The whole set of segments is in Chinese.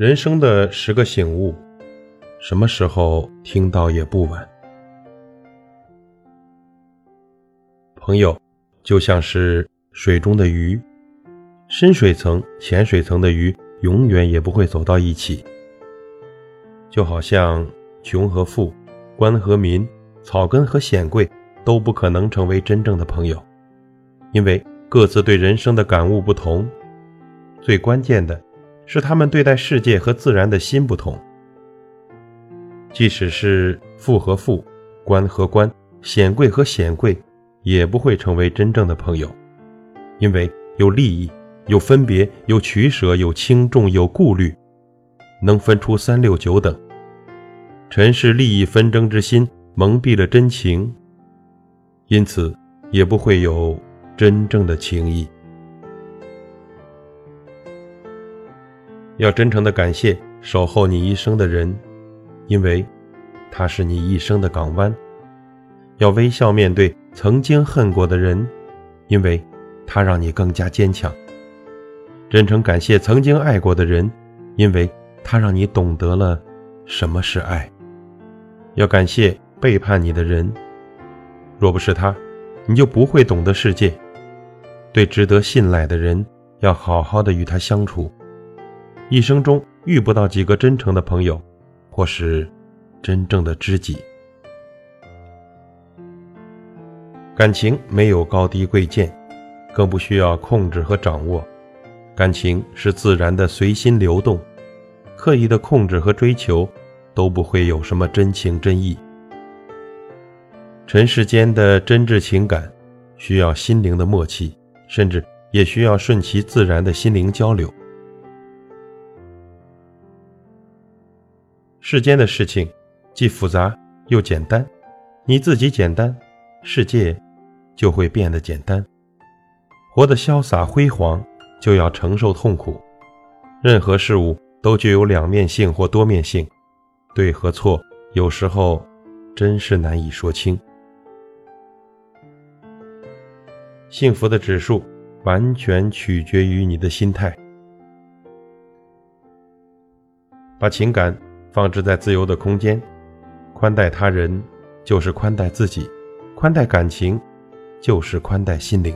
人生的十个醒悟，什么时候听到也不晚。朋友就像是水中的鱼，深水层、浅水层的鱼永远也不会走到一起。就好像穷和富、官和民、草根和显贵都不可能成为真正的朋友，因为各自对人生的感悟不同。最关键的。是他们对待世界和自然的心不同。即使是富和富、官和官、显贵和显贵，也不会成为真正的朋友，因为有利益、有分别、有取舍、有轻重、有顾虑，能分出三六九等。尘世利益纷争之心蒙蔽了真情，因此也不会有真正的情谊。要真诚的感谢守候你一生的人，因为他是你一生的港湾；要微笑面对曾经恨过的人，因为他让你更加坚强；真诚感谢曾经爱过的人，因为他让你懂得了什么是爱；要感谢背叛你的人，若不是他，你就不会懂得世界。对值得信赖的人，要好好的与他相处。一生中遇不到几个真诚的朋友，或是真正的知己。感情没有高低贵贱，更不需要控制和掌握。感情是自然的随心流动，刻意的控制和追求，都不会有什么真情真意。尘世间的真挚情感，需要心灵的默契，甚至也需要顺其自然的心灵交流。世间的事情，既复杂又简单。你自己简单，世界就会变得简单。活得潇洒辉煌，就要承受痛苦。任何事物都具有两面性或多面性，对和错有时候真是难以说清。幸福的指数完全取决于你的心态，把情感。放置在自由的空间，宽待他人就是宽待自己，宽待感情就是宽待心灵。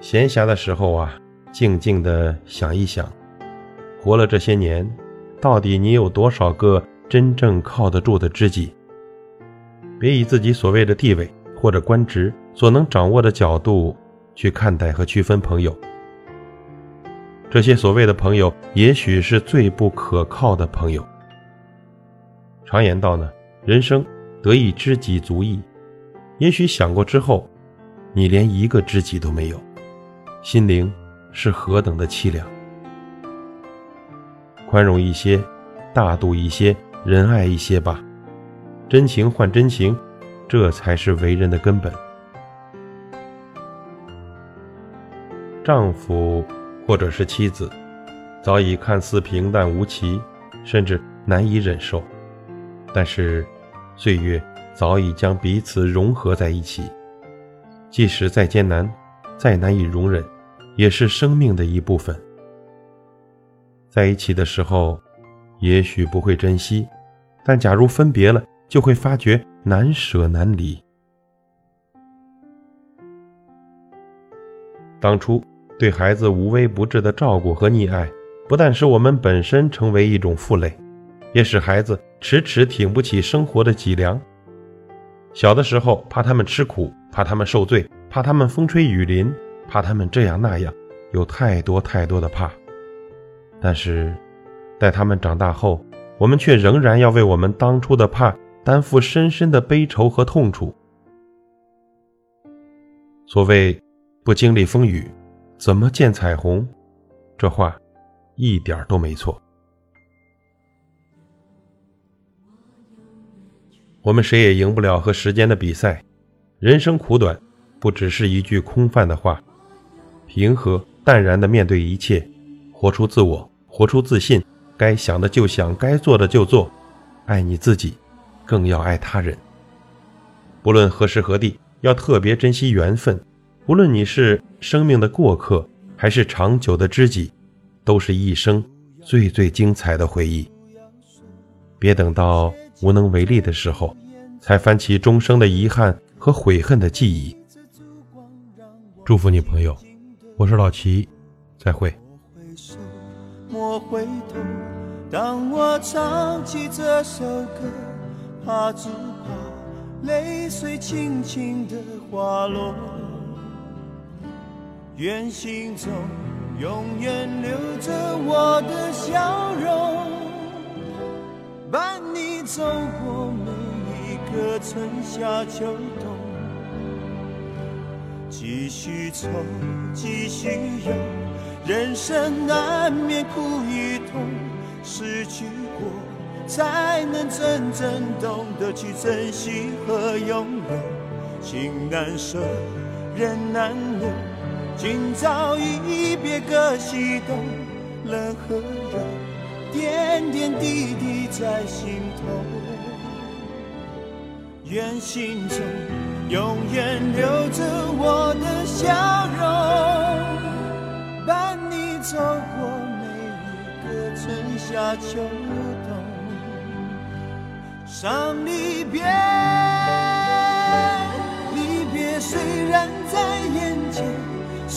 闲暇的时候啊，静静的想一想，活了这些年，到底你有多少个真正靠得住的知己？别以自己所谓的地位或者官职所能掌握的角度去看待和区分朋友。这些所谓的朋友，也许是最不可靠的朋友。常言道呢，人生得一知己足矣。也许想过之后，你连一个知己都没有，心灵是何等的凄凉。宽容一些，大度一些，仁爱一些吧。真情换真情，这才是为人的根本。丈夫。或者是妻子，早已看似平淡无奇，甚至难以忍受，但是岁月早已将彼此融合在一起。即使再艰难，再难以容忍，也是生命的一部分。在一起的时候，也许不会珍惜，但假如分别了，就会发觉难舍难离。当初。对孩子无微不至的照顾和溺爱，不但使我们本身成为一种负累，也使孩子迟迟挺不起生活的脊梁。小的时候，怕他们吃苦，怕他们受罪，怕他们风吹雨淋，怕他们这样那样，有太多太多的怕。但是，待他们长大后，我们却仍然要为我们当初的怕担负深深的悲愁和痛楚。所谓不经历风雨。怎么见彩虹？这话一点都没错。我们谁也赢不了和时间的比赛。人生苦短，不只是一句空泛的话。平和淡然的面对一切，活出自我，活出自信。该想的就想，该做的就做。爱你自己，更要爱他人。不论何时何地，要特别珍惜缘分。无论你是生命的过客，还是长久的知己，都是一生最最精彩的回忆。别等到无能为力的时候，才翻起终生的遗憾和悔恨的记忆。祝福你，朋友，我是老齐，再会。莫回头，当我唱起这首歌，怕只怕泪水轻轻的滑落。愿心中永远留着我的笑容，伴你走过每一个春夏秋冬。继续走，继续游，人生难免苦与痛，失去过才能真正懂得去珍惜和拥有。情难舍，人难留。今朝一别各西东，冷和热，点点滴滴在心头。愿心中永远留着我的笑容，伴你走过每一个春夏秋冬。伤离别，